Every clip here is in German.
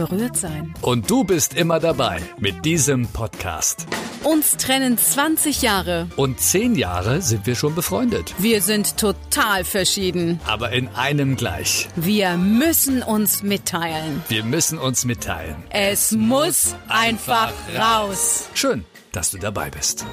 berührt sein. Und du bist immer dabei mit diesem Podcast. Uns trennen 20 Jahre. Und 10 Jahre sind wir schon befreundet. Wir sind total verschieden. Aber in einem gleich. Wir müssen uns mitteilen. Wir müssen uns mitteilen. Es muss einfach raus. Schön, dass du dabei bist.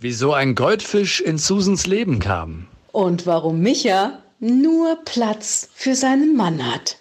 Wieso ein Goldfisch in Susans Leben kam. Und warum Micha nur Platz für seinen Mann hat.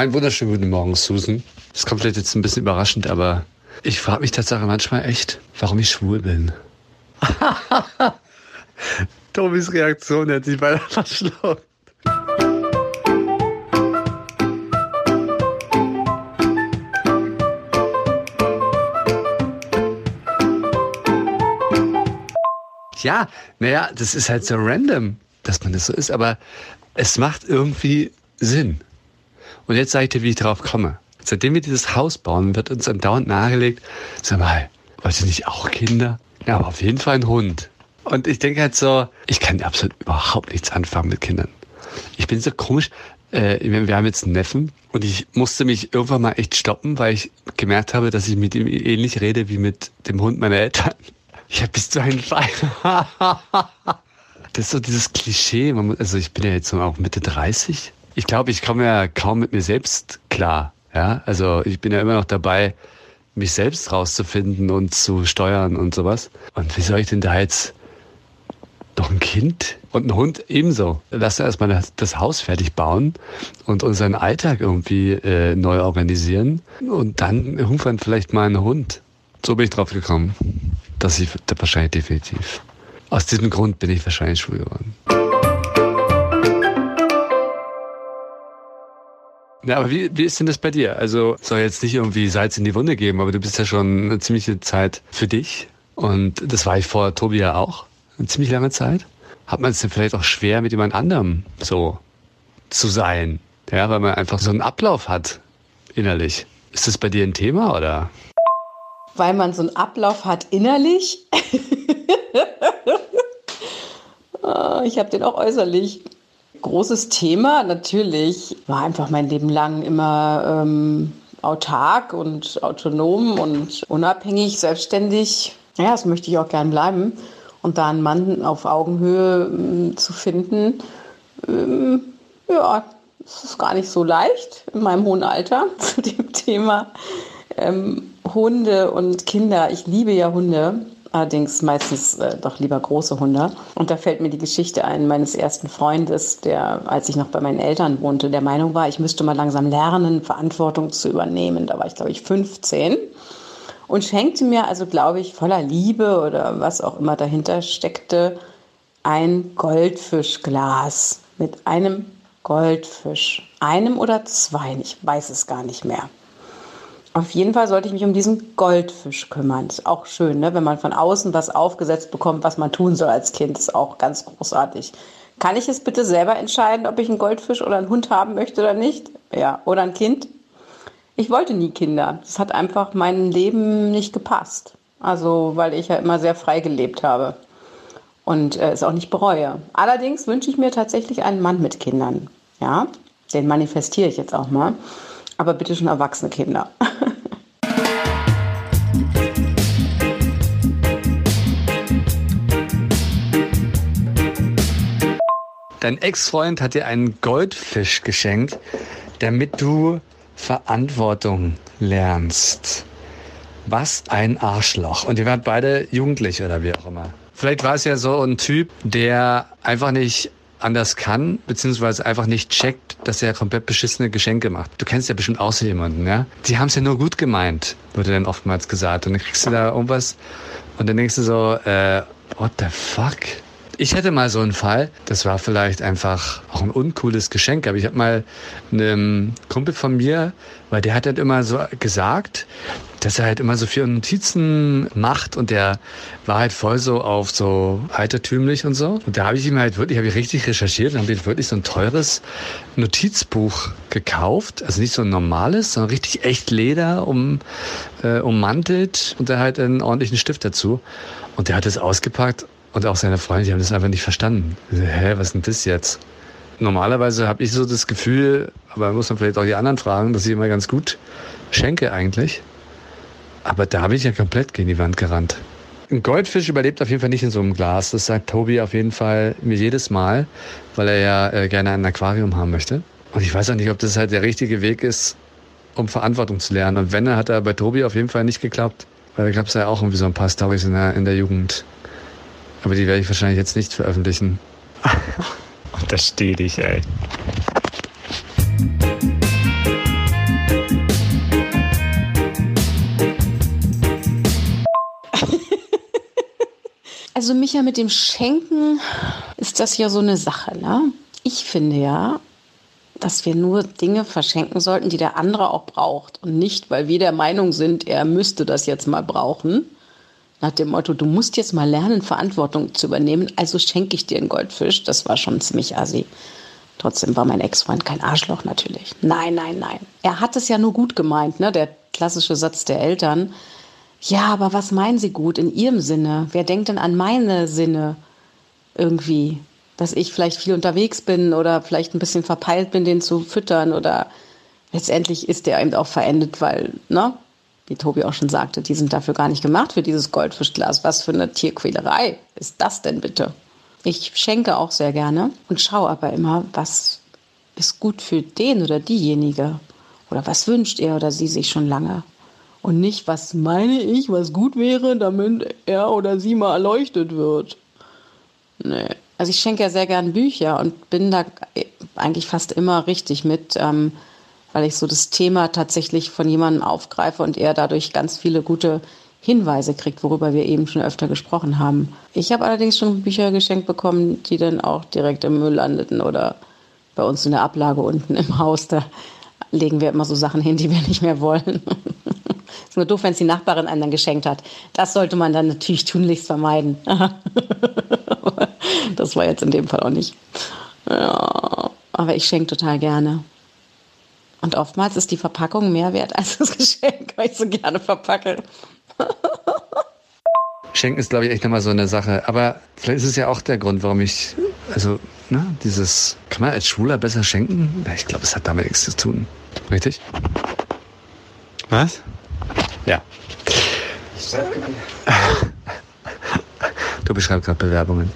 Einen wunderschönen guten Morgen, Susan. Das kommt vielleicht jetzt ein bisschen überraschend, aber ich frage mich tatsächlich manchmal echt, warum ich schwul bin. Tobis Reaktion hat sich beinahe verschluckt. Ja, naja, das ist halt so random, dass man das so ist, aber es macht irgendwie Sinn. Und jetzt sage ich dir, wie ich darauf komme. Seitdem wir dieses Haus bauen, wird uns andauernd nahegelegt, sag mal, wollt ihr nicht auch Kinder? Ja, aber auf jeden Fall ein Hund. Und ich denke halt so, ich kann absolut überhaupt nichts anfangen mit Kindern. Ich bin so komisch. Äh, wir haben jetzt einen Neffen und ich musste mich irgendwann mal echt stoppen, weil ich gemerkt habe, dass ich mit ihm ähnlich rede wie mit dem Hund meiner Eltern. Ich habe bis zu einen Fall. das ist so dieses Klischee. Also ich bin ja jetzt auch Mitte 30. Ich glaube, ich komme ja kaum mit mir selbst klar. Ja, also ich bin ja immer noch dabei, mich selbst rauszufinden und zu steuern und sowas. Und wie soll ich denn da jetzt noch ein Kind und ein Hund ebenso? Lass erstmal das, das Haus fertig bauen und unseren Alltag irgendwie äh, neu organisieren und dann irgendwann vielleicht mal einen Hund. So bin ich drauf gekommen dass ich wahrscheinlich definitiv. Aus diesem Grund bin ich wahrscheinlich schwul geworden. Ja, aber wie, wie ist denn das bei dir? Also soll jetzt nicht irgendwie Salz in die Wunde geben, aber du bist ja schon eine ziemliche Zeit für dich. Und das war ich vor Tobi ja auch, eine ziemlich lange Zeit. Hat man es denn vielleicht auch schwer, mit jemand anderem so zu sein? Ja, weil man einfach so einen Ablauf hat innerlich. Ist das bei dir ein Thema oder? weil man so einen Ablauf hat innerlich. Ah, ich habe den auch äußerlich. Großes Thema natürlich. War einfach mein Leben lang immer ähm, autark und autonom und unabhängig, selbstständig. Ja, das möchte ich auch gern bleiben. Und da einen Mann auf Augenhöhe ähm, zu finden, ähm, ja, das ist gar nicht so leicht in meinem hohen Alter zu dem Thema. Ähm, Hunde und Kinder. Ich liebe ja Hunde, allerdings meistens äh, doch lieber große Hunde. Und da fällt mir die Geschichte ein meines ersten Freundes, der, als ich noch bei meinen Eltern wohnte, der Meinung war, ich müsste mal langsam lernen, Verantwortung zu übernehmen. Da war ich, glaube ich, 15 und schenkte mir also, glaube ich, voller Liebe oder was auch immer dahinter steckte, ein Goldfischglas mit einem Goldfisch. Einem oder zwei, ich weiß es gar nicht mehr. Auf jeden Fall sollte ich mich um diesen Goldfisch kümmern. Ist auch schön, ne? wenn man von außen was aufgesetzt bekommt, was man tun soll als Kind. Ist auch ganz großartig. Kann ich es bitte selber entscheiden, ob ich einen Goldfisch oder einen Hund haben möchte oder nicht? Ja, oder ein Kind? Ich wollte nie Kinder. Das hat einfach meinem Leben nicht gepasst. Also, weil ich ja immer sehr frei gelebt habe und äh, es auch nicht bereue. Allerdings wünsche ich mir tatsächlich einen Mann mit Kindern. Ja, den manifestiere ich jetzt auch mal. Aber bitte schon erwachsene Kinder. Dein Ex-Freund hat dir einen Goldfisch geschenkt, damit du Verantwortung lernst. Was ein Arschloch. Und ihr wart beide jugendlich oder wie auch immer. Vielleicht war es ja so ein Typ, der einfach nicht anders kann, beziehungsweise einfach nicht checkt, dass er komplett beschissene Geschenke macht. Du kennst ja bestimmt auch so jemanden, ja? Die haben es ja nur gut gemeint, wurde dann oftmals gesagt. Und dann kriegst du da irgendwas und dann denkst du so, äh, what the fuck? Ich hätte mal so einen Fall, das war vielleicht einfach auch ein uncooles Geschenk, aber ich habe mal einem Kumpel von mir, weil der hat dann immer so gesagt, dass er halt immer so viele Notizen macht und der war halt voll so auf so altertümlich und so. Und da habe ich ihm halt wirklich, habe ich richtig recherchiert und habe ich wirklich so ein teures Notizbuch gekauft. Also nicht so ein normales, sondern richtig echt Leder um, äh, ummantelt und da halt einen ordentlichen Stift dazu. Und der hat es ausgepackt und auch seine Freunde, die haben das einfach nicht verstanden. Hä, was ist denn das jetzt? Normalerweise habe ich so das Gefühl, aber muss man vielleicht auch die anderen fragen, dass ich immer ganz gut schenke eigentlich. Aber da bin ich ja komplett gegen die Wand gerannt. Ein Goldfisch überlebt auf jeden Fall nicht in so einem Glas. Das sagt Tobi auf jeden Fall mir jedes Mal, weil er ja äh, gerne ein Aquarium haben möchte. Und ich weiß auch nicht, ob das halt der richtige Weg ist, um Verantwortung zu lernen. Und wenn, er hat er bei Tobi auf jeden Fall nicht geklappt. Weil da gab es ja auch irgendwie so ein paar Storys in der, in der Jugend. Aber die werde ich wahrscheinlich jetzt nicht veröffentlichen. Untersteh dich, ey. Also Micha, mit dem Schenken ist das ja so eine Sache. Ne? Ich finde ja, dass wir nur Dinge verschenken sollten, die der andere auch braucht. Und nicht, weil wir der Meinung sind, er müsste das jetzt mal brauchen. Nach dem Motto, du musst jetzt mal lernen, Verantwortung zu übernehmen, also schenke ich dir einen Goldfisch. Das war schon ziemlich assi. Trotzdem war mein Ex-Freund kein Arschloch natürlich. Nein, nein, nein. Er hat es ja nur gut gemeint, ne? Der klassische Satz der Eltern. Ja, aber was meinen Sie gut in Ihrem Sinne? Wer denkt denn an meine Sinne irgendwie? Dass ich vielleicht viel unterwegs bin oder vielleicht ein bisschen verpeilt bin, den zu füttern oder letztendlich ist der eben auch verendet, weil, ne? Wie Tobi auch schon sagte, die sind dafür gar nicht gemacht für dieses Goldfischglas. Was für eine Tierquälerei ist das denn bitte? Ich schenke auch sehr gerne und schaue aber immer, was ist gut für den oder diejenige. Oder was wünscht er oder sie sich schon lange. Und nicht, was meine ich, was gut wäre, damit er oder sie mal erleuchtet wird. Nee. Also ich schenke ja sehr gern Bücher und bin da eigentlich fast immer richtig mit. Ähm, weil ich so das Thema tatsächlich von jemandem aufgreife und er dadurch ganz viele gute Hinweise kriegt, worüber wir eben schon öfter gesprochen haben. Ich habe allerdings schon Bücher geschenkt bekommen, die dann auch direkt im Müll landeten oder bei uns in der Ablage unten im Haus. Da legen wir immer so Sachen hin, die wir nicht mehr wollen. ist nur doof, wenn es die Nachbarin einem dann geschenkt hat. Das sollte man dann natürlich tunlichst vermeiden. das war jetzt in dem Fall auch nicht. Ja, aber ich schenke total gerne. Und oftmals ist die Verpackung mehr wert als das Geschenk, weil ich so gerne verpacke. Schenken ist, glaube ich, echt nochmal so eine Sache. Aber vielleicht ist es ja auch der Grund, warum ich, also, ne, dieses, kann man als Schwuler besser schenken? Ich glaube, es hat damit nichts zu tun. Richtig? Was? Ja. Du beschreibst gerade Bewerbungen.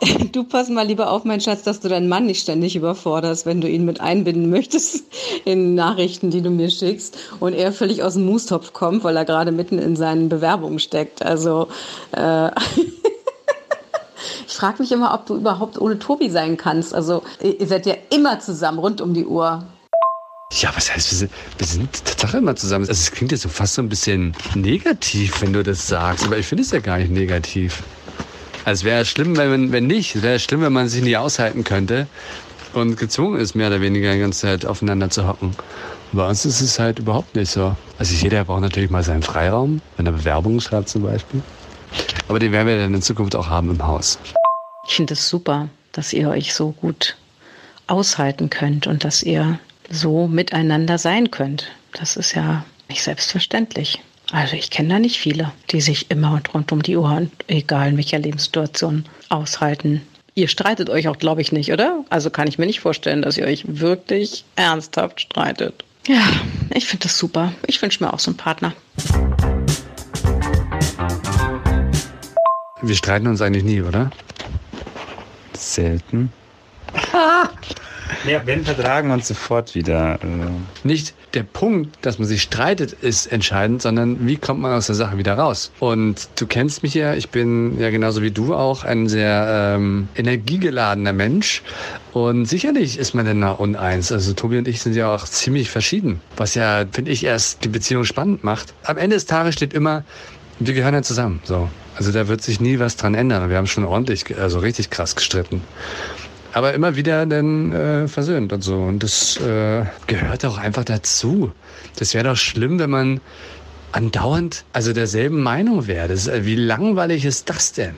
Du pass mal lieber auf, mein Schatz, dass du deinen Mann nicht ständig überforderst, wenn du ihn mit einbinden möchtest in Nachrichten, die du mir schickst und er völlig aus dem Mustopf kommt, weil er gerade mitten in seinen Bewerbungen steckt. Also äh, frage mich immer, ob du überhaupt ohne Tobi sein kannst. Also ihr seid ja immer zusammen, rund um die Uhr. Ja, was heißt, wir sind, wir sind Tatsache immer zusammen. Also es klingt jetzt so fast so ein bisschen negativ, wenn du das sagst, aber ich finde es ja gar nicht negativ. Also es wäre schlimm, wenn, wenn nicht. Es wäre schlimm, wenn man sich nie aushalten könnte und gezwungen ist, mehr oder weniger die ganze Zeit aufeinander zu hocken. Bei uns ist es halt überhaupt nicht so. Also jeder braucht natürlich mal seinen Freiraum, wenn er Bewerbungen schreibt zum Beispiel. Aber den werden wir dann in Zukunft auch haben im Haus. Ich finde es super, dass ihr euch so gut aushalten könnt und dass ihr so miteinander sein könnt. Das ist ja nicht selbstverständlich. Also ich kenne da nicht viele, die sich immer und rund um die Uhr, egal in welcher Lebenssituation, aushalten. Ihr streitet euch auch, glaube ich, nicht, oder? Also kann ich mir nicht vorstellen, dass ihr euch wirklich ernsthaft streitet. Ja, ich finde das super. Ich wünsche mir auch so einen Partner. Wir streiten uns eigentlich nie, oder? Selten. Ja, wenn vertragen uns sofort wieder. Also. Nicht der Punkt, dass man sich streitet, ist entscheidend, sondern wie kommt man aus der Sache wieder raus? Und du kennst mich ja, ich bin ja genauso wie du auch ein sehr ähm, energiegeladener Mensch. Und sicherlich ist man dann da uneins. Also Tobi und ich sind ja auch ziemlich verschieden, was ja, finde ich, erst die Beziehung spannend macht. Am Ende des Tages steht immer, wir gehören ja zusammen. So. Also da wird sich nie was dran ändern. Wir haben schon ordentlich, also richtig krass gestritten. Aber immer wieder dann äh, versöhnt und so. Und das äh, gehört auch einfach dazu. Das wäre doch schlimm, wenn man andauernd also derselben Meinung wäre. Das, äh, wie langweilig ist das denn?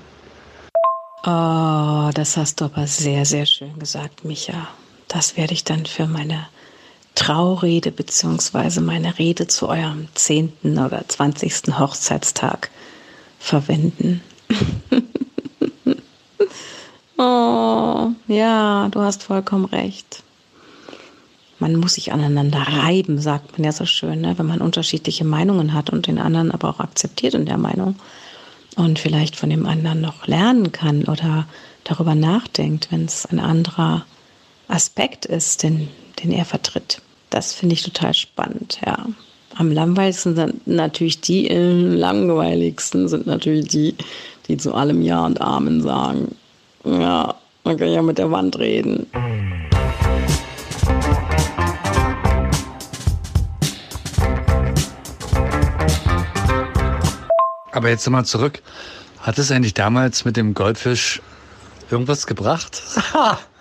Oh, das hast du aber sehr, sehr schön gesagt, Micha. Das werde ich dann für meine Traurede beziehungsweise meine Rede zu eurem zehnten oder zwanzigsten Hochzeitstag verwenden. oh, ja, du hast vollkommen recht. Man muss sich aneinander reiben, sagt man ja so schön, ne? wenn man unterschiedliche Meinungen hat und den anderen aber auch akzeptiert in der Meinung und vielleicht von dem anderen noch lernen kann oder darüber nachdenkt, wenn es ein anderer Aspekt ist, den, den er vertritt. Das finde ich total spannend, ja. Am langweiligsten sind natürlich die, äh, langweiligsten sind natürlich die, die zu allem Ja und Amen sagen. Ja, man kann ja mit der Wand reden. Aber jetzt nochmal zurück. Hat es eigentlich damals mit dem Goldfisch irgendwas gebracht?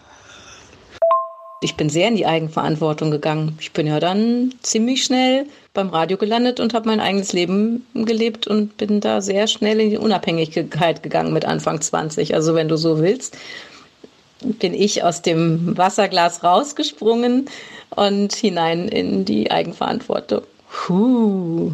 Ich bin sehr in die Eigenverantwortung gegangen. Ich bin ja dann ziemlich schnell beim Radio gelandet und habe mein eigenes Leben gelebt und bin da sehr schnell in die Unabhängigkeit gegangen mit Anfang 20. Also wenn du so willst, bin ich aus dem Wasserglas rausgesprungen und hinein in die Eigenverantwortung. Puh.